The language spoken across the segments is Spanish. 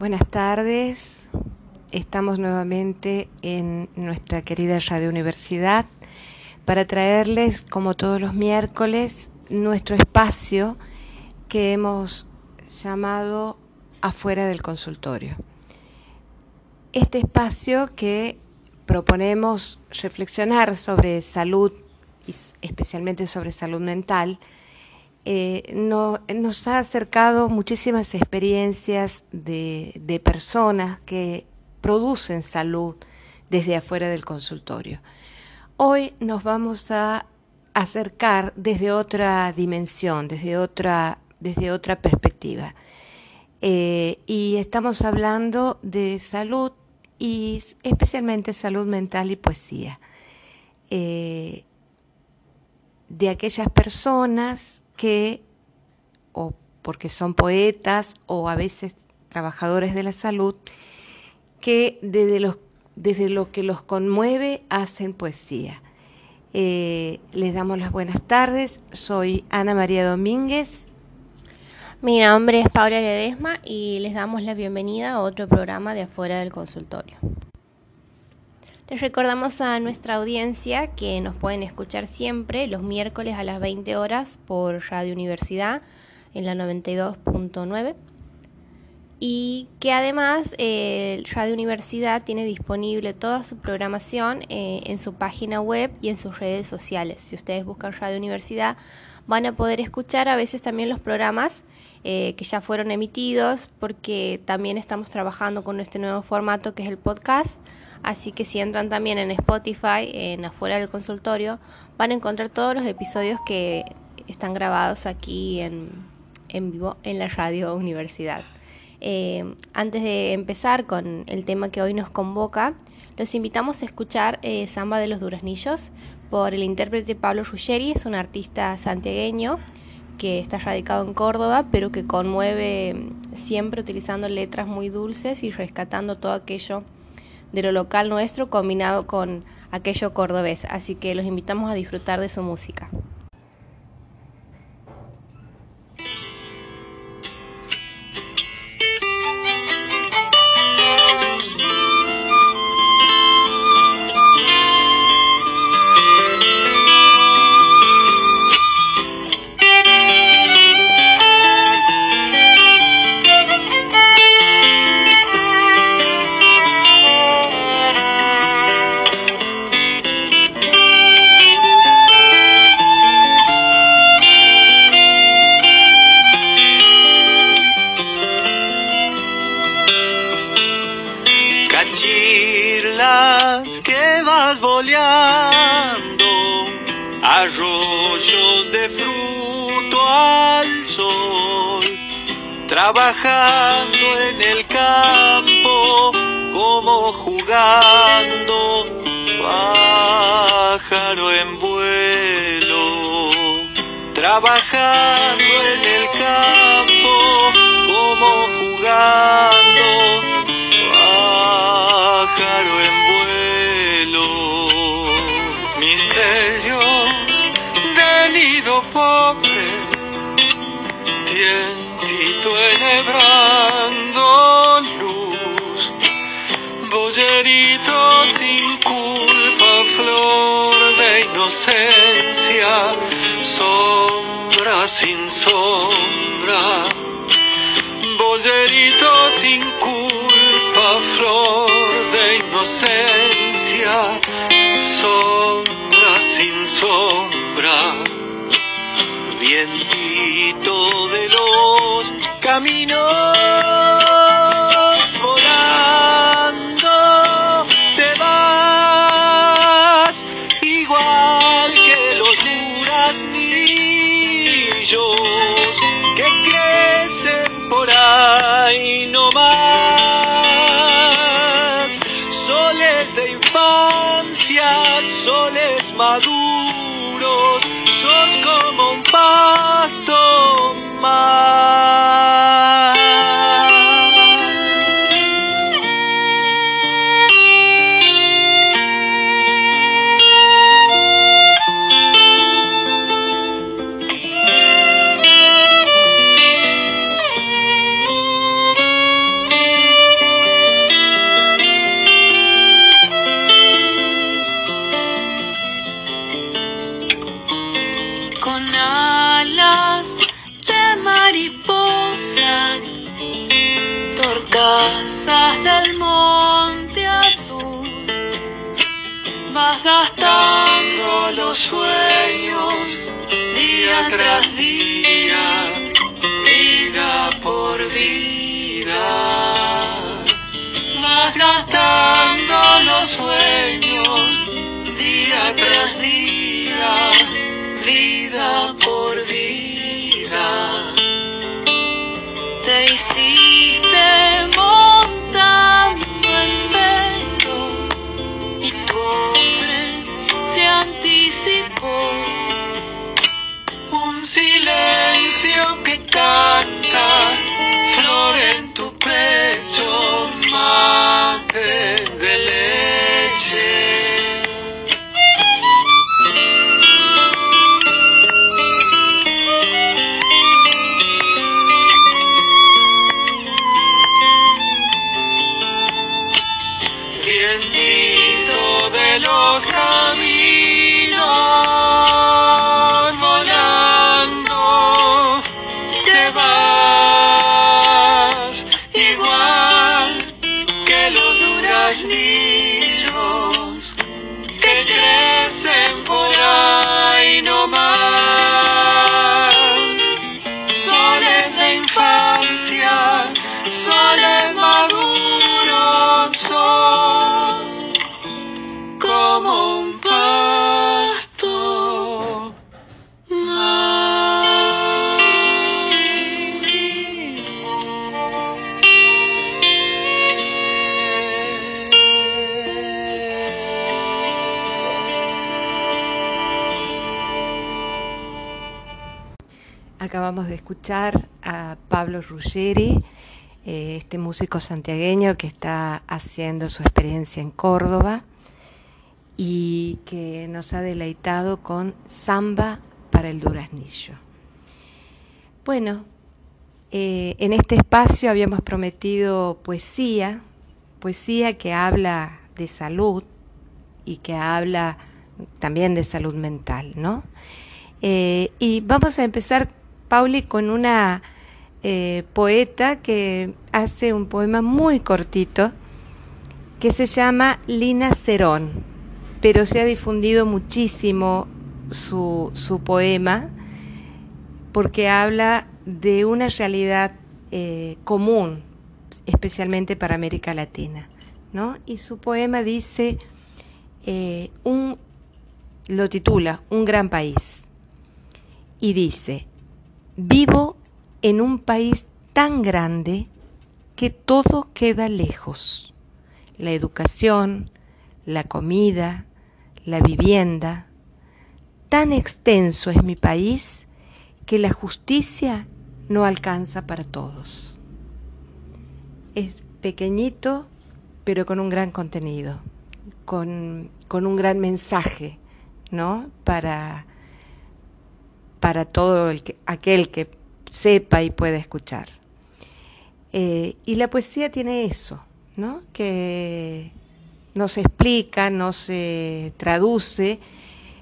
Buenas tardes. Estamos nuevamente en nuestra querida Radio Universidad para traerles, como todos los miércoles, nuestro espacio que hemos llamado Afuera del Consultorio. Este espacio que proponemos reflexionar sobre salud y especialmente sobre salud mental, eh, nos ha acercado muchísimas experiencias de, personas que producen salud desde afuera del consultorio. Hoy nos vamos a acercar desde otra dimensión, desde otra, desde otra perspectiva. Eh, y estamos hablando de salud y especialmente salud mental y poesía. Eh, de aquellas personas que, o porque son poetas o a veces trabajadores de la salud, que desde, los, desde lo que los conmueve hacen poesía. Eh, les damos las buenas tardes, soy Ana María Domínguez. Mi nombre es Paula Ledesma y les damos la bienvenida a otro programa de Afuera del Consultorio. Les recordamos a nuestra audiencia que nos pueden escuchar siempre los miércoles a las 20 horas por Radio Universidad en la 92.9 y que además eh, Radio Universidad tiene disponible toda su programación eh, en su página web y en sus redes sociales. Si ustedes buscan Radio Universidad van a poder escuchar a veces también los programas eh, que ya fueron emitidos porque también estamos trabajando con este nuevo formato que es el podcast Así que si entran también en Spotify, en afuera del consultorio, van a encontrar todos los episodios que están grabados aquí en, vivo en la radio universidad. Eh, antes de empezar con el tema que hoy nos convoca, los invitamos a escuchar eh, Samba de los Duraznillos por el intérprete Pablo Ruggeri, es un artista santiagueño que está radicado en Córdoba, pero que conmueve siempre utilizando letras muy dulces y rescatando todo aquello de lo local nuestro combinado con aquello cordobés, así que los invitamos a disfrutar de su música. Cristo enhebrando luz, boyerito sin culpa, flor de inocencia, sombra sin sombra, boyerito sin culpa, flor de inocencia, sombra sin sombra, vientito de los camino volando te vas igual que los durazniños que crecen por ahí no más. Soles de infancia soles maduros sos a Pablo Ruggeri, eh, este músico santiagueño que está haciendo su experiencia en Córdoba y que nos ha deleitado con Samba para el Duraznillo. Bueno, eh, en este espacio habíamos prometido poesía, poesía que habla de salud y que habla también de salud mental, ¿no? Eh, y vamos a empezar, Pauli, con una eh, poeta que hace un poema muy cortito que se llama Lina Cerón, pero se ha difundido muchísimo su, su poema porque habla de una realidad eh, común, especialmente para América Latina, ¿no? Y su poema dice, eh, un, lo titula Un gran país, y dice, vivo en un país tan grande que todo queda lejos, la educación, la comida, la vivienda, tan extenso es mi país que la justicia no alcanza para todos. Es pequeñito, pero con un gran contenido, con, con un gran mensaje, ¿no? Para, para todo el que, aquel que sepa y pueda escuchar. Eh, y la poesía tiene eso, ¿no? Que no se explica, no se traduce,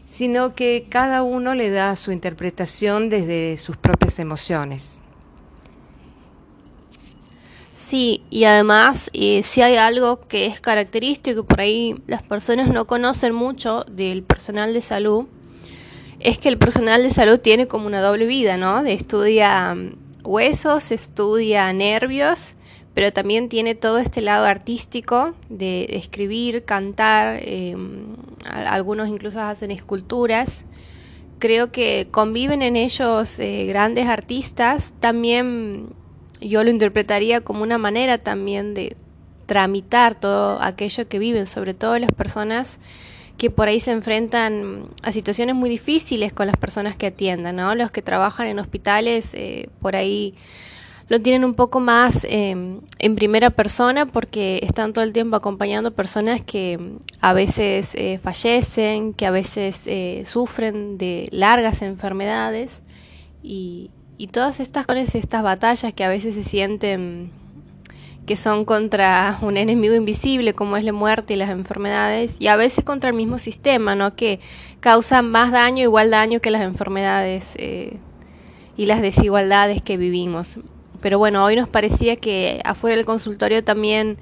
sino que cada uno le da su interpretación desde sus propias emociones. Sí, y además, si hay algo que es característico, por ahí las personas no conocen mucho del personal de salud, es que el personal de salud tiene como una doble vida, ¿no? Estudia mm, huesos, estudia nervios, pero también tiene todo este lado artístico de escribir, cantar, eh, algunos incluso hacen esculturas. Creo que conviven en ellos eh, grandes artistas, también yo lo interpretaría como una manera también de tramitar todo aquello que viven, sobre todo las personas que por ahí se enfrentan a situaciones muy difíciles con las personas que atiendan, ¿no? Los que trabajan en hospitales eh, por ahí lo tienen un poco más eh, en primera persona porque están todo el tiempo acompañando personas que a veces eh, fallecen, que a veces eh, sufren de largas enfermedades y, y todas estas, estas batallas que a veces se sienten que son contra un enemigo invisible como es la muerte y las enfermedades y a veces contra el mismo sistema, ¿no? Que causa más daño, igual daño que las enfermedades eh, y las desigualdades que vivimos. pero bueno, hoy nos parecía que afuera del consultorio también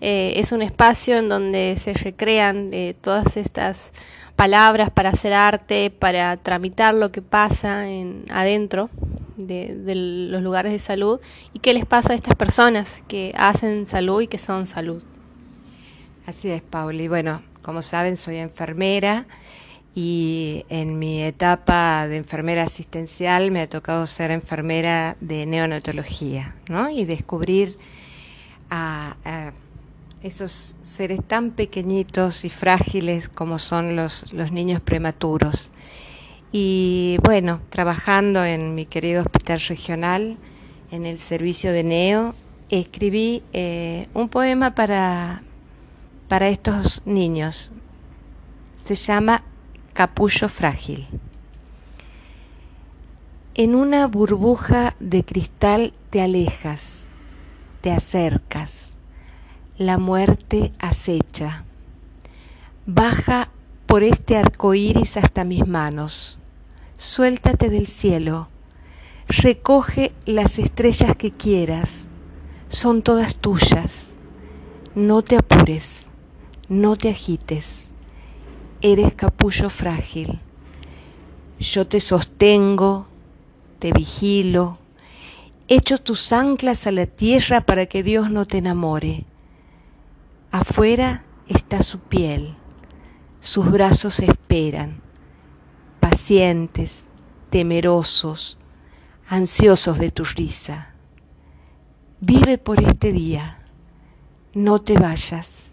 eh, es un espacio en donde se recrean eh, todas estas palabras para hacer arte, para tramitar lo que pasa en, adentro de, los lugares de salud y qué les pasa a estas personas que hacen salud y que son salud. Así es, Pauli. Bueno, como saben, soy enfermera y en mi etapa de enfermera asistencial me ha tocado ser enfermera de neonatología, ¿no? Y descubrir a, esos seres tan pequeñitos y frágiles como son los, los niños prematuros. Y bueno, trabajando en mi querido hospital regional, en el servicio de neo, escribí eh, un poema para, para estos niños. Se llama Capullo Frágil. En una burbuja de cristal te alejas, te acercas, la muerte acecha. Baja por este arco iris hasta mis manos. Suéltate del cielo. Recoge las estrellas que quieras. Son todas tuyas. No te apures. No te agites eres capullo frágil. Yo te sostengo, te vigilo, echo tus anclas a la tierra para que Dios no te enamore. Afuera está su piel, sus brazos esperan, pacientes, temerosos, ansiosos de tu risa. Vive por este día, no te vayas.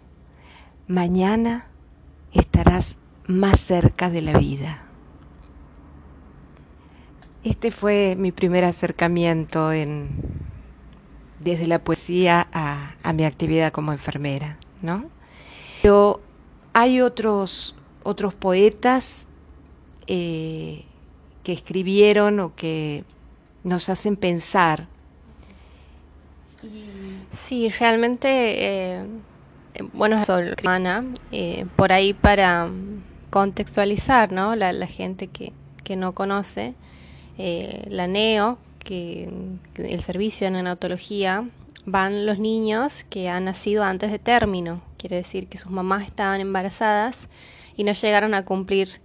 Mañana estarás más cerca de la vida. Este fue mi primer acercamiento en, desde la poesía a, mi actividad como enfermera, ¿no? Pero hay otros, otros poetas eh, que escribieron o que nos hacen pensar. Sí, realmente, eh, bueno, Ana, eh, por ahí para contextualizar, ¿no? La, gente que, que, no conoce, eh, la NEO, que, el servicio de neonatología, van los niños que han nacido antes de término, quiere decir que sus mamás estaban embarazadas y no llegaron a cumplir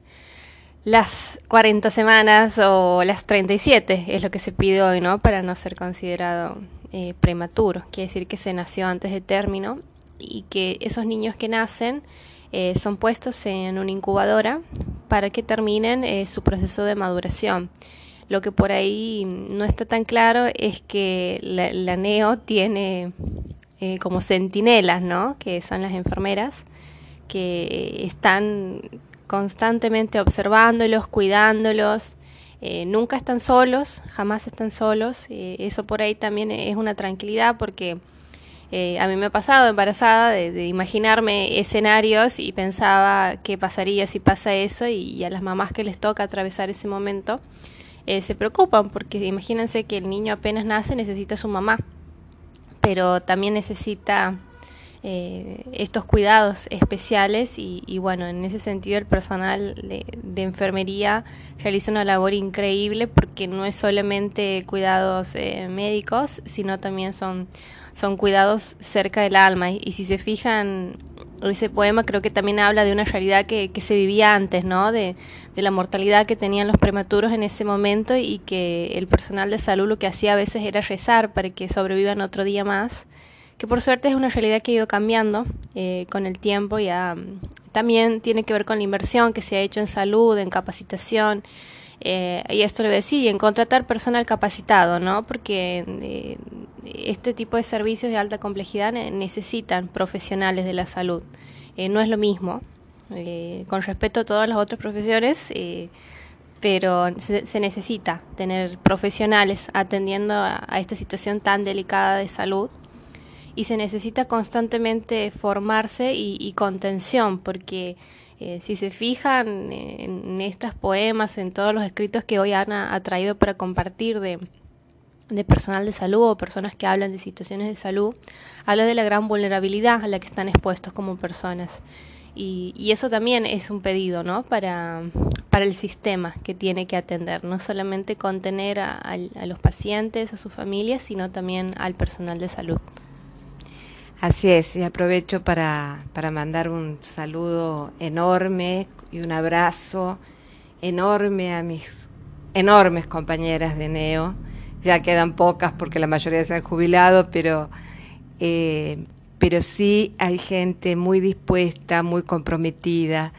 las 40 semanas o las 37, es lo que se pide hoy, ¿no? Para no ser considerado eh, prematuro, quiere decir que se nació antes de término y que esos niños que nacen eh, son puestos en una incubadora para que terminen eh, su proceso de maduración. Lo que por ahí no está tan claro es que la, NEO tiene eh, como centinelas, ¿no? que son las enfermeras, que están constantemente observándolos, cuidándolos, nunca están solos, jamás están solos. eso por ahí también es una tranquilidad porque eh, a mí me ha pasado embarazada de, imaginarme escenarios y pensaba qué pasaría si pasa eso y, a las mamás que les toca atravesar ese momento eh, se preocupan porque imagínense que el niño apenas nace necesita su mamá, pero también necesita eh, estos cuidados especiales y, bueno, en ese sentido el personal de, enfermería realiza una labor increíble porque no es solamente cuidados médicos, sino también son son cuidados cerca del alma. Y, si se fijan, ese poema creo que también habla de una realidad que, se vivía antes, ¿no? De, de, la mortalidad que tenían los prematuros en ese momento y que el personal de salud lo que hacía a veces era rezar para que sobrevivan otro día más. Que por suerte es una realidad que ha ido cambiando eh, con el tiempo. Ya también tiene que ver con la inversión que se ha hecho en salud, en capacitación. Eh, y esto le voy a decir, y en contratar personal capacitado, ¿no? Porque eh, este tipo de servicios de alta complejidad necesitan profesionales de la salud. Eh, no es lo mismo, con respeto a todas las otras profesiones, pero se, necesita tener profesionales atendiendo a, esta situación tan delicada de salud y se necesita constantemente formarse y, y contención, porque eh, si se fijan en, estos poemas, en todos los escritos que hoy Ana ha traído para compartir de, personal de salud o personas que hablan de situaciones de salud, habla de la gran vulnerabilidad a la que están expuestos como personas. Y, eso también es un pedido, ¿no? Para, para el sistema que tiene que atender, no solamente contener a, a los pacientes, a sus familias, sino también al personal de salud. Así es, y aprovecho para, para mandar un saludo enorme y un abrazo enorme a mis enormes compañeras de NEO. Ya quedan pocas porque la mayoría se han jubilado, pero, eh, pero sí hay gente muy dispuesta, muy comprometida.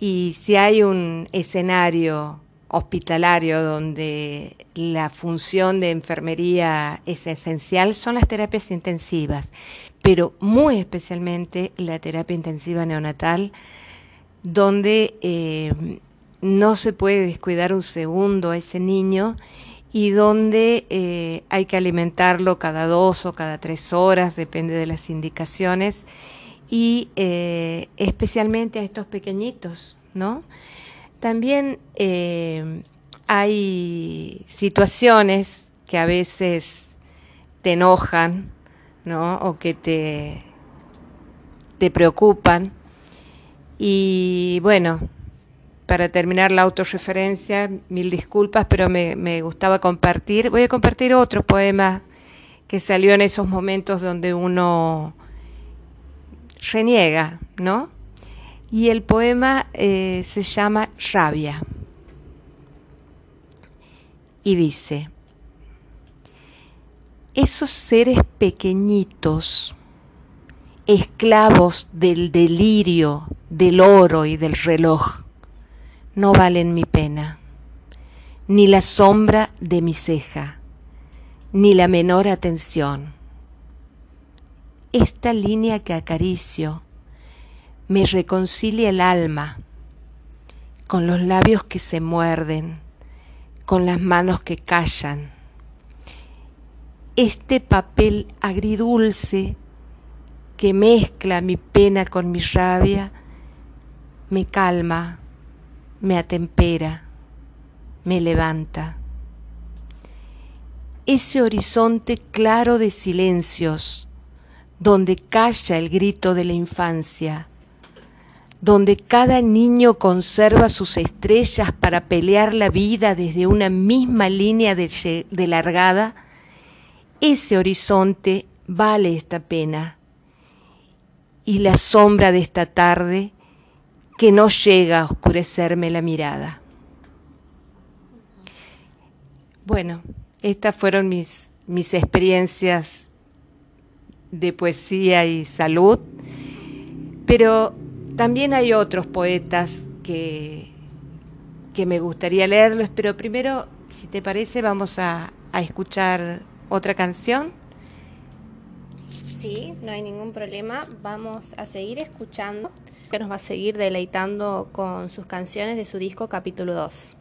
Y si hay un escenario hospitalario donde la función de enfermería es esencial, son las terapias intensivas pero muy especialmente la terapia intensiva neonatal, donde eh, no se puede descuidar un segundo a ese niño y donde eh, hay que alimentarlo cada dos o cada tres horas, depende de las indicaciones, y eh, especialmente a estos pequeñitos, ¿no? También hay situaciones que a veces te enojan, ¿no? O que te, te preocupan. Y bueno, para terminar la autorreferencia, mil disculpas, pero me, me gustaba compartir. Voy a compartir otro poema que salió en esos momentos donde uno reniega, ¿no? Y el poema eh, se llama Rabia. Y dice, esos seres pequeñitos, esclavos del delirio, del oro y del reloj, no valen mi pena, ni la sombra de mi ceja, ni la menor atención. Esta línea que acaricio me reconcilia el alma con los labios que se muerden, con las manos que callan, este papel agridulce que mezcla mi pena con mi rabia, me calma, me atempera, me levanta. Ese horizonte claro de silencios, donde calla el grito de la infancia, donde cada niño conserva sus estrellas para pelear la vida desde una misma línea de, de largada, ese horizonte vale esta pena y la sombra de esta tarde que no llega a oscurecerme la mirada. Bueno, estas fueron mis, mis experiencias de poesía y salud, pero también hay otros poetas que, que me gustaría leerlos, pero primero, si te parece, vamos a, a escuchar otra canción? Sí, no hay ningún problema. Vamos a seguir escuchando, que nos va a seguir deleitando con sus canciones de su disco capítulo 2.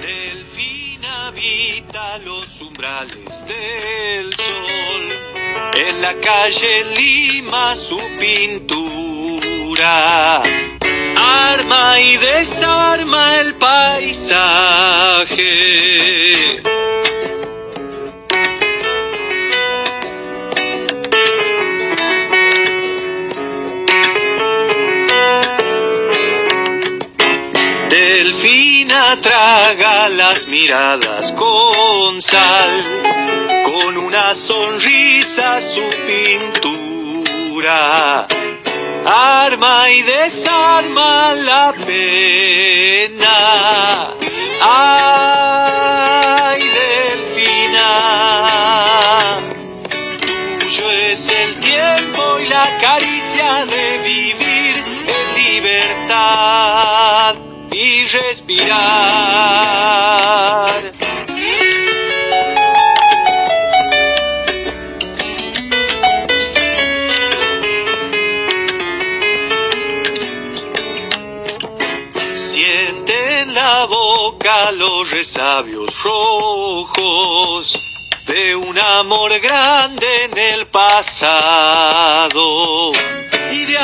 Delfina habita los umbrales del sol. En la calle Lima su pintura arma y desarma el paisaje. Delfina traga las miradas con sal, con una sonrisa su pintura, arma y desarma la pena. Ay, Delfina, tuyo es el tiempo y la caricia de vivir en libertad y respirar. Siente en la boca los resabios rojos de un amor grande en el pasado y de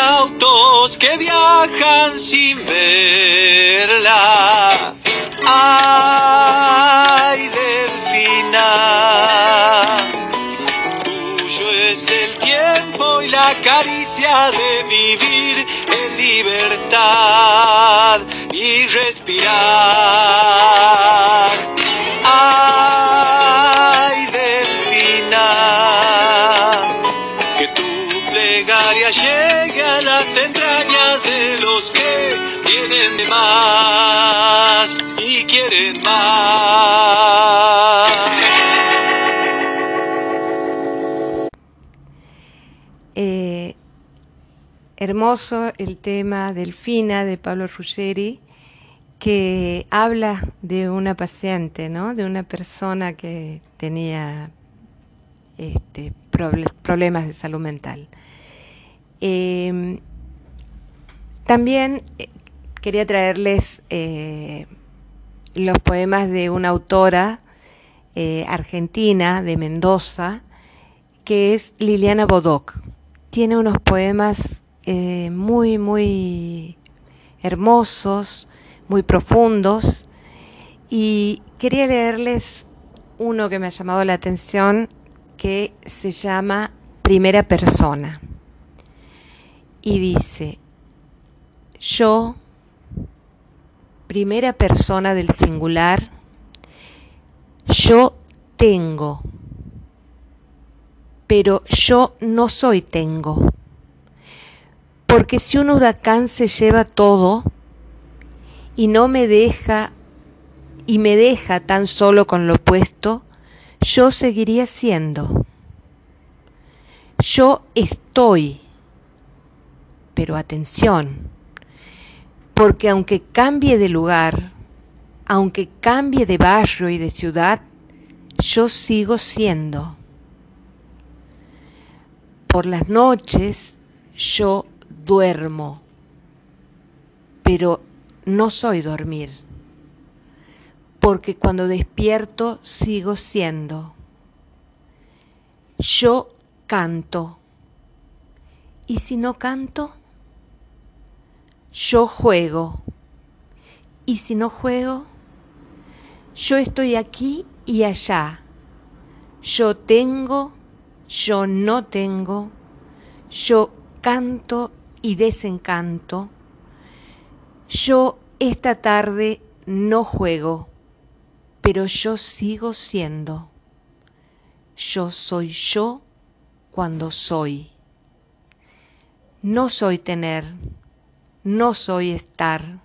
que viajan sin verla. Ay, delfina, tuyo es el tiempo y la caricia de vivir en libertad y respirar. Y quieren más. Eh, hermoso el tema Delfina de Pablo Ruggeri, que habla de una paciente, ¿no? De una persona que tenía este, proble- problemas de salud mental. Eh, también eh, quería traerles eh, los poemas de una autora eh, argentina de Mendoza, que es Liliana Bodoc. Tiene unos poemas eh, muy, muy hermosos, muy profundos, y quería leerles uno que me ha llamado la atención, que se llama Primera Persona. Y dice, yo, primera persona del singular, yo tengo, pero yo no soy tengo. Porque si un huracán se lleva todo y no me deja y me deja tan solo con lo puesto, yo seguiría siendo. Yo estoy, pero atención, porque aunque cambie de lugar, aunque cambie de barrio y de ciudad, yo sigo siendo. Por las noches yo duermo, pero no soy dormir, porque cuando despierto sigo siendo. Yo canto, y si no canto, yo juego, y si no juego, yo estoy aquí y allá. Yo tengo, yo no tengo, yo canto y desencanto. Yo esta tarde no juego, pero yo sigo siendo. Yo soy yo cuando soy. No soy tener, no soy estar.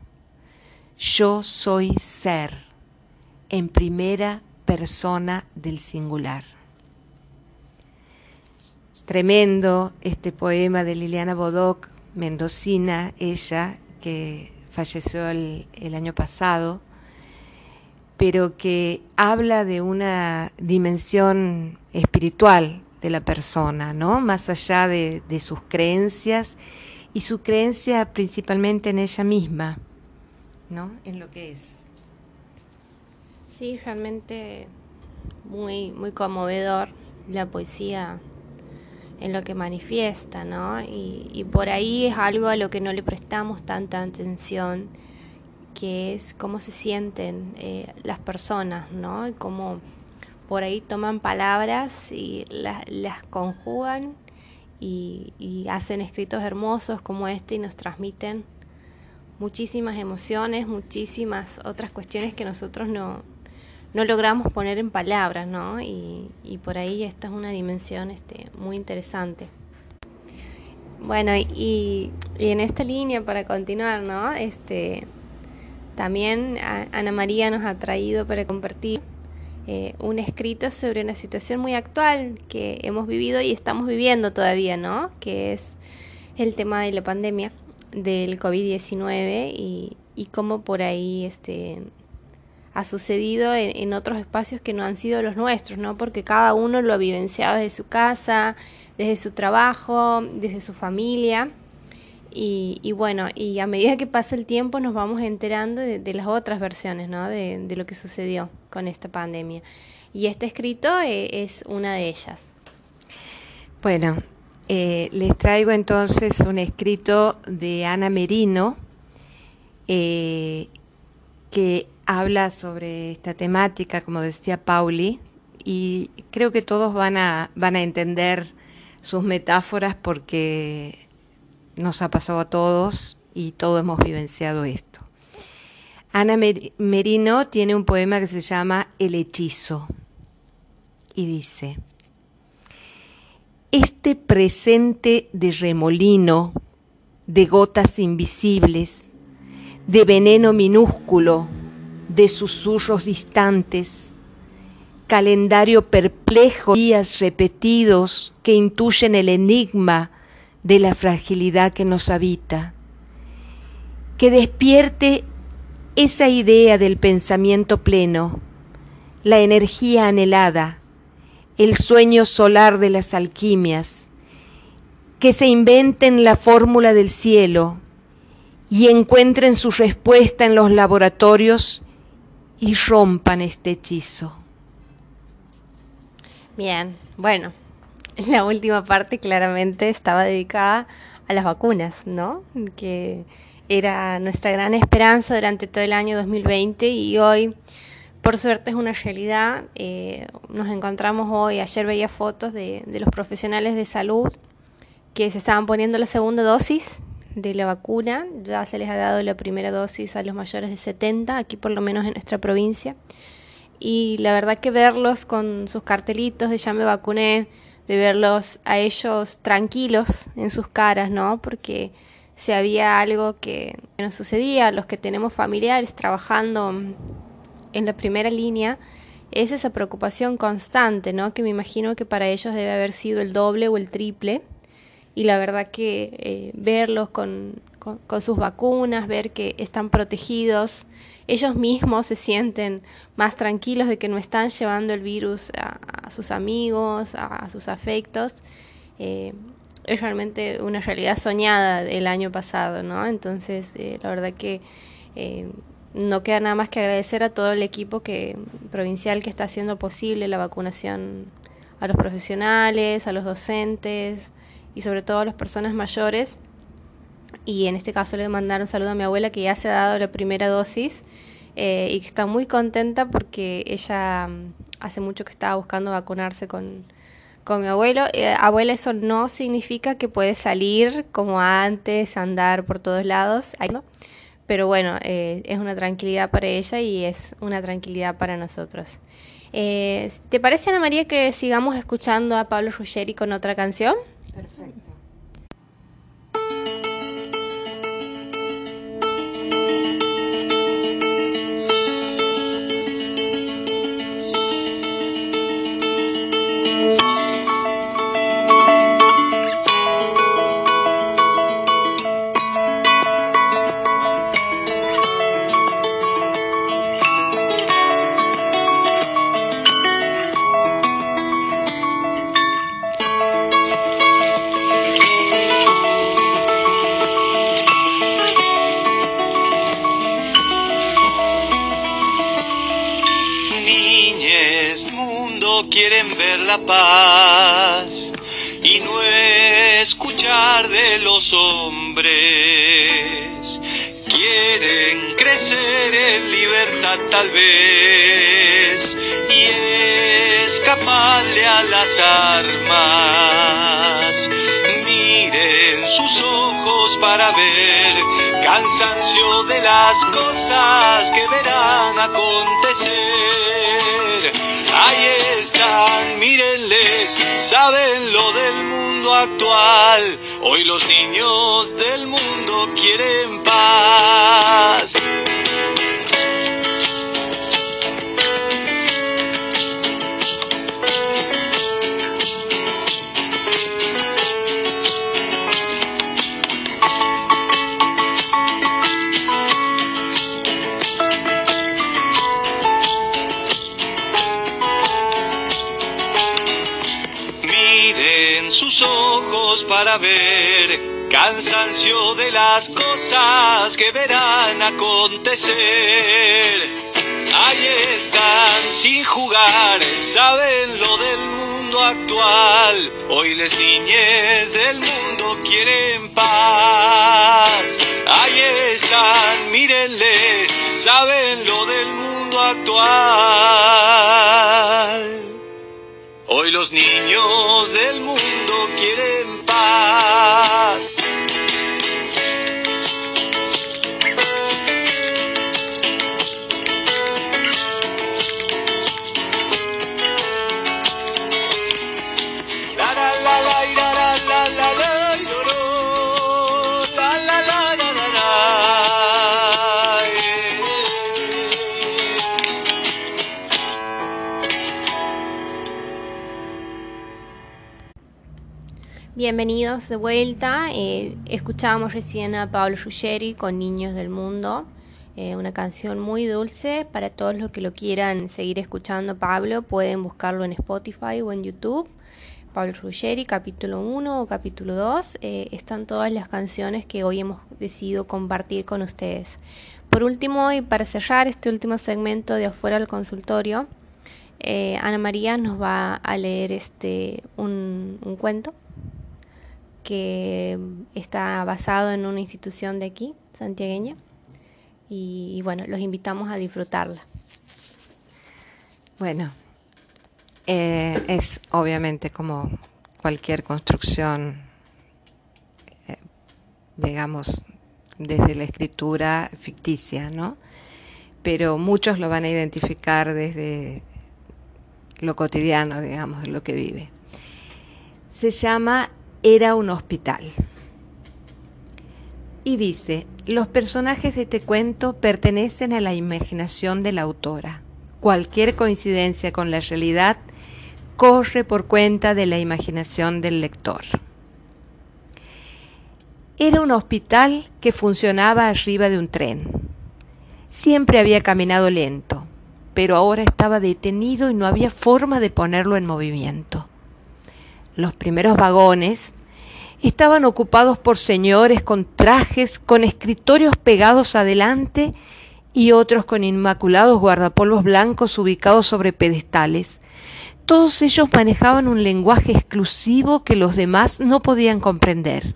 Yo soy ser en primera persona del singular. Tremendo este poema de Liliana Bodoc, mendocina, ella, que falleció el, año pasado, pero que habla de una dimensión espiritual de la persona, ¿no? Más allá de sus creencias y su creencia principalmente en ella misma, ¿no? En lo que es. Sí, realmente muy, muy conmovedor la poesía en lo que manifiesta, ¿no? Y, y, por ahí es algo a lo que no le prestamos tanta atención, que es cómo se sienten eh, las personas, ¿no? Y cómo por ahí toman palabras y la, las conjugan y, y hacen escritos hermosos como este y nos transmiten muchísimas emociones, muchísimas otras cuestiones que nosotros no, no logramos poner en palabras, ¿no? Y, y, por ahí esta es una dimensión este, muy interesante. Bueno, y, y, en esta línea, para continuar, ¿no? Este, también Ana María nos ha traído para compartir eh, un escrito sobre una situación muy actual que hemos vivido y estamos viviendo todavía, ¿no? Que es el tema de la pandemia del COVID-19 y, y cómo por ahí este, ha sucedido en, en, otros espacios que no han sido los nuestros, ¿no? Porque cada uno lo ha vivenciado desde su casa, desde su trabajo, desde su familia. Y, bueno, y a medida que pasa el tiempo nos vamos enterando de, las otras versiones, ¿no? De, de, lo que sucedió con esta pandemia. Y este escrito eh, es una de ellas. Bueno, eh, les traigo entonces un escrito de Ana Merino eh, que habla sobre esta temática, como decía Pauli, y creo que todos van a, van a entender sus metáforas porque nos ha pasado a todos y todos hemos vivenciado esto. Ana Merino tiene un poema que se llama El hechizo y dice, este presente de remolino, de gotas invisibles, de veneno minúsculo, de susurros distantes, calendario perplejo, días repetidos que intuyen el enigma de la fragilidad que nos habita, que despierte esa idea del pensamiento pleno, la energía anhelada, el sueño solar de las alquimias, que se inventen la fórmula del cielo y encuentren su respuesta en los laboratorios y rompan este hechizo. Bien, bueno, la última parte claramente estaba dedicada a las vacunas, ¿no? Que era nuestra gran esperanza durante todo el año 2020 y hoy, por suerte, es una realidad. Eh, nos encontramos hoy, ayer veía fotos de, de los profesionales de salud que se estaban poniendo la segunda dosis de la vacuna. Ya se les ha dado la primera dosis a los mayores de 70, aquí por lo menos en nuestra provincia y la verdad que verlos con sus cartelitos de ya me vacuné, de verlos a ellos tranquilos en sus caras, ¿no? Porque si había algo que nos sucedía, los que tenemos familiares trabajando en la primera línea, es esa preocupación constante, ¿no? Que me imagino que para ellos debe haber sido el doble o el triple. Y la verdad que eh, verlos con, con sus vacunas, ver que están protegidos, ellos mismos se sienten más tranquilos de que no están llevando el virus a, sus amigos, a, sus afectos. Eh, es realmente una realidad soñada del año pasado, ¿no? Entonces, eh, la verdad que eh, no queda nada más que agradecer a todo el equipo que, provincial que está haciendo posible la vacunación a los profesionales, a los docentes y sobre todo a las personas mayores y en este caso le mandaron saludo a mi abuela que ya se ha dado la primera dosis eh, y que está muy contenta porque ella mm, hace mucho que estaba buscando vacunarse con, con mi abuelo. Eh, abuela, eso no significa que puede salir como antes, andar por todos lados, pero bueno, eh, es una tranquilidad para ella y es una tranquilidad para nosotros. ¿Te parece, Ana María, que sigamos escuchando a Pablo Ruggeri con otra canción? Perfecto. Paz y no escuchar de los hombres. Quieren crecer en libertad tal vez y escaparle a las armas. Miren sus ojos para ver cansancio de las cosas que verán acontecer Ahí mírenles, saben lo del mundo actual. Hoy los niños del mundo quieren paz. Para ver, cansancio de las cosas que verán acontecer. Ahí están sin jugar, saben lo del mundo actual. Hoy les niñez del mundo quieren paz. Ahí están, mírenles, saben lo del mundo actual. Hoy los niños del mundo quieren 啊。Bienvenidos de vuelta. Eh, escuchábamos recién a Pablo Ruggeri con Niños del Mundo, eh, una canción muy dulce. Para todos los que lo quieran seguir escuchando, Pablo, pueden buscarlo en Spotify o en YouTube. Pablo Ruggeri, capítulo 1 o capítulo 2. eh, están todas las canciones que hoy hemos decidido compartir con ustedes. Por último, y para cerrar este último segmento de afuera del consultorio, eh, Ana María nos va a leer este un, un cuento que está basado en una institución de aquí, santiagueña, y, bueno, los invitamos a disfrutarla. Bueno, eh, es obviamente como cualquier construcción, eh, digamos, desde la escritura ficticia, ¿no? Pero muchos lo van a identificar desde lo cotidiano, digamos, de lo que vive. Se llama Era un hospital. Y dice, los personajes de este cuento pertenecen a la imaginación de la autora. Cualquier coincidencia con la realidad corre por cuenta de la imaginación del lector. Era un hospital que funcionaba arriba de un tren. Siempre había caminado lento, pero ahora estaba detenido y no había forma de ponerlo en movimiento. Los primeros vagones estaban ocupados por señores con trajes, con escritorios pegados adelante y otros con inmaculados guardapolvos blancos ubicados sobre pedestales. Todos ellos manejaban un lenguaje exclusivo que los demás no podían comprender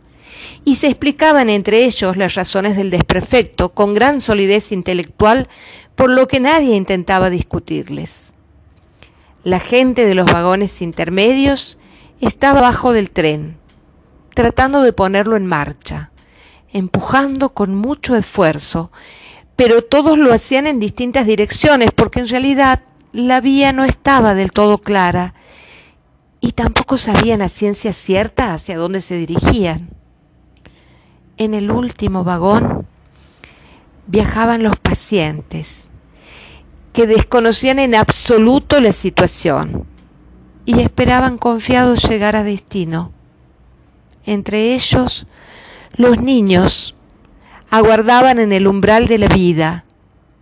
y se explicaban entre ellos las razones del desperfecto con gran solidez intelectual, por lo que nadie intentaba discutirles. La gente de los vagones intermedios estaba abajo del tren, tratando de ponerlo en marcha, empujando con mucho esfuerzo, pero todos lo hacían en distintas direcciones porque en realidad la vía no estaba del todo clara y tampoco sabían a ciencia cierta hacia dónde se dirigían. En el último vagón viajaban los pacientes que desconocían en absoluto la situación y esperaban confiados llegar a destino. Entre ellos, los niños aguardaban en el umbral de la vida,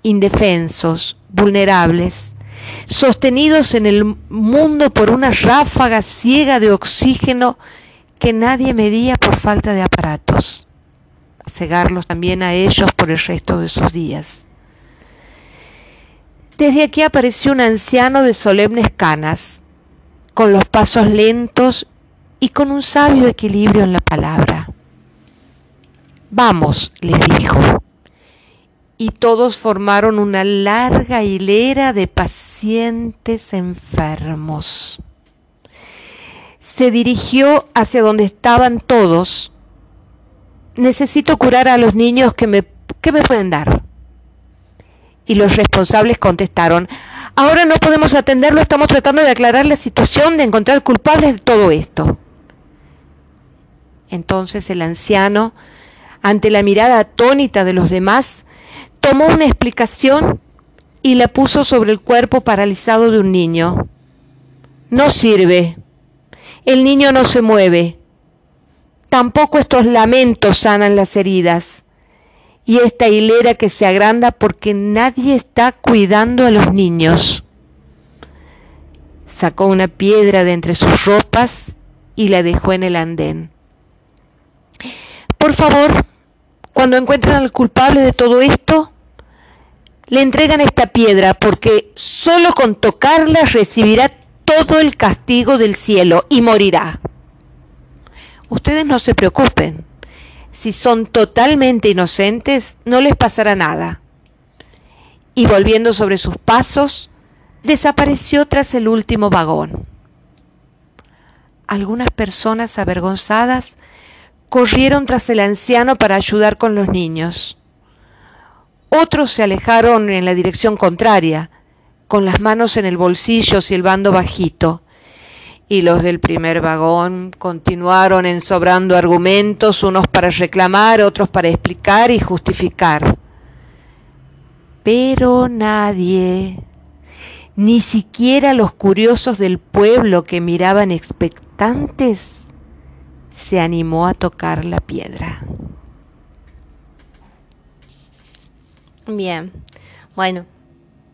indefensos, vulnerables, sostenidos en el mundo por una ráfaga ciega de oxígeno que nadie medía por falta de aparatos, cegarlos también a ellos por el resto de sus días. Desde aquí apareció un anciano de solemnes canas, con los pasos lentos y con un sabio equilibrio en la palabra. Vamos, les dijo. Y todos formaron una larga hilera de pacientes enfermos. Se dirigió hacia donde estaban todos. Necesito curar a los niños que me, me pueden dar. Y los responsables contestaron, ahora no podemos atenderlo, estamos tratando de aclarar la situación, de encontrar culpables de todo esto. Entonces el anciano, ante la mirada atónita de los demás, tomó una explicación y la puso sobre el cuerpo paralizado de un niño. No sirve. El niño no se mueve. Tampoco estos lamentos sanan las heridas. Y esta hilera que se agranda porque nadie está cuidando a los niños. Sacó una piedra de entre sus ropas y la dejó en el andén. Por favor, cuando encuentren al culpable de todo esto, le entregan esta piedra porque solo con tocarla recibirá todo el castigo del cielo y morirá. Ustedes no se preocupen. Si son totalmente inocentes, no les pasará nada. Y volviendo sobre sus pasos, desapareció tras el último vagón. algunas personas avergonzadas corrieron tras el anciano para ayudar con los niños. Otros se alejaron en la dirección contraria, con las manos en el bolsillo y el bando bajito. Y los del primer vagón continuaron ensobrando argumentos, unos para reclamar, otros para explicar y justificar. Pero nadie, ni siquiera los curiosos del pueblo que miraban expectantes, se animó a tocar la piedra. Bien, bueno,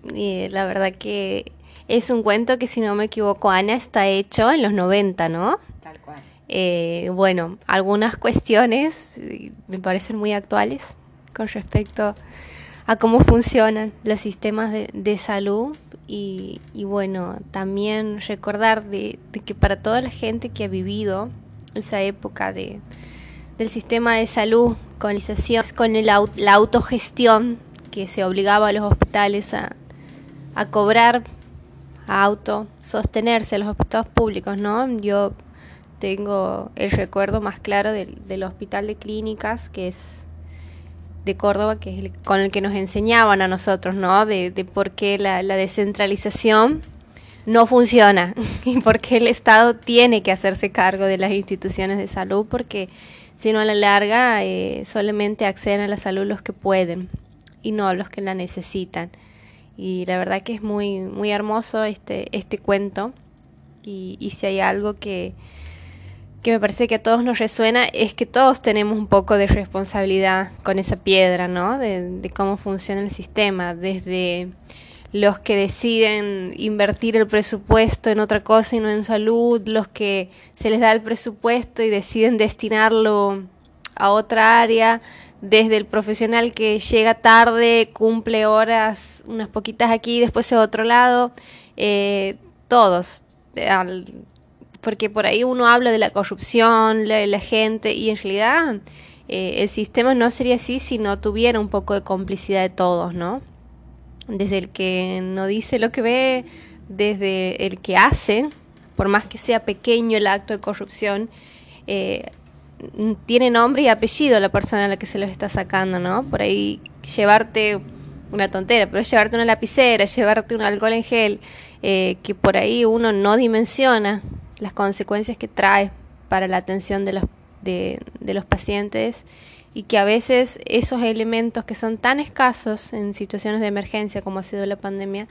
la verdad que es un cuento que si no me equivoco, Ana, está hecho en los 90, ¿no? Tal cual. Eh, bueno, algunas cuestiones eh, me parecen muy actuales con respecto a cómo funcionan los sistemas de, salud y, bueno, también recordar de, que para toda la gente que ha vivido esa época de, del sistema de salud, con, con la autogestión que se obligaba a los hospitales a, a cobrar, a auto sostenerse los hospitales públicos, ¿no? Yo tengo el recuerdo más claro del, hospital de clínicas que es de Córdoba, que es con el que nos enseñaban a nosotros, ¿no? De, por qué la, la, descentralización no funciona y por qué el Estado tiene que hacerse cargo de las instituciones de salud, porque si no a la larga eh, solamente acceden a la salud los que pueden y no los que la necesitan. Y la verdad que es muy, muy hermoso este, este cuento. Y, y si hay algo que, que me parece que a todos nos resuena es que todos tenemos un poco de responsabilidad con esa piedra, ¿no? De, de, cómo funciona el sistema, desde los que deciden invertir el presupuesto en otra cosa y no en salud, los que se les da el presupuesto y deciden destinarlo a otra área, desde el profesional que llega tarde, cumple horas, unas poquitas aquí, después a otro lado, eh, todos, porque por ahí uno habla de la corrupción, la, la gente, y en realidad eh, el sistema no sería así si no tuviera un poco de complicidad de todos, ¿no? Desde el que no dice lo que ve, desde el que hace, por más que sea pequeño el acto de corrupción, eh, tiene nombre y apellido la persona a la que se los está sacando, ¿no? Por ahí llevarte una tontera, pero llevarte una lapicera, llevarte un alcohol en gel, eh, que por ahí uno no dimensiona las consecuencias que trae para la atención de los, de, los pacientes y que a veces esos elementos que son tan escasos en situaciones de emergencia como ha sido la pandemia,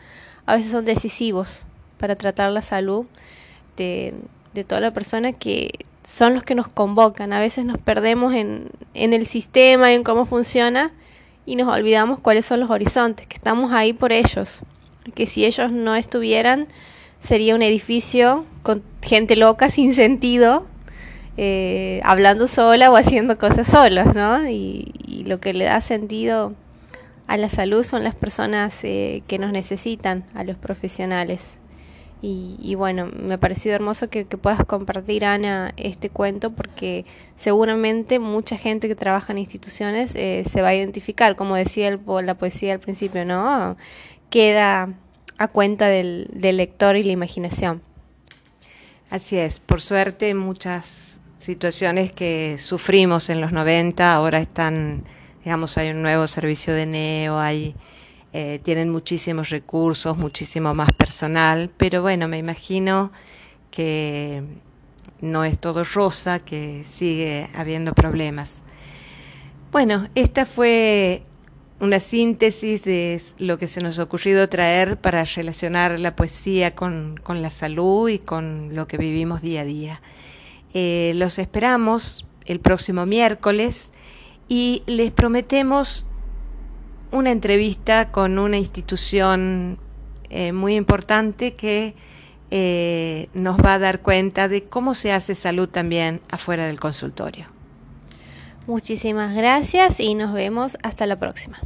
a veces son decisivos para tratar la salud de, de toda la persona que son los que nos convocan. A veces nos perdemos en, en el sistema y en cómo funciona y nos olvidamos cuáles son los horizontes, que estamos ahí por ellos. Que si ellos no estuvieran, sería un edificio con gente loca, sin sentido, eh, hablando sola o haciendo cosas solos, ¿no? Y, y, lo que le da sentido a la salud son las personas eh, que nos necesitan, a los profesionales. Y, bueno, me ha parecido hermoso que, puedas compartir, Ana, este cuento porque seguramente mucha gente que trabaja en instituciones eh, se va a identificar, como decía el, la poesía al principio, ¿no? Queda a cuenta del, del lector y la imaginación. Así es, por suerte muchas situaciones que sufrimos en los 90 ahora están, digamos, hay un nuevo servicio de neo, hay eh, tienen muchísimos recursos, muchísimo más personal, pero bueno, me imagino que no es todo rosa, que sigue habiendo problemas. Bueno, esta fue una síntesis de lo que se nos ha ocurrido traer para relacionar la poesía con, la salud y con lo que vivimos día a día. Eh, los esperamos el próximo miércoles y les prometemos una entrevista con una institución eh, muy importante que eh, nos va a dar cuenta de cómo se hace salud también afuera del consultorio. Muchísimas gracias y nos vemos hasta la próxima.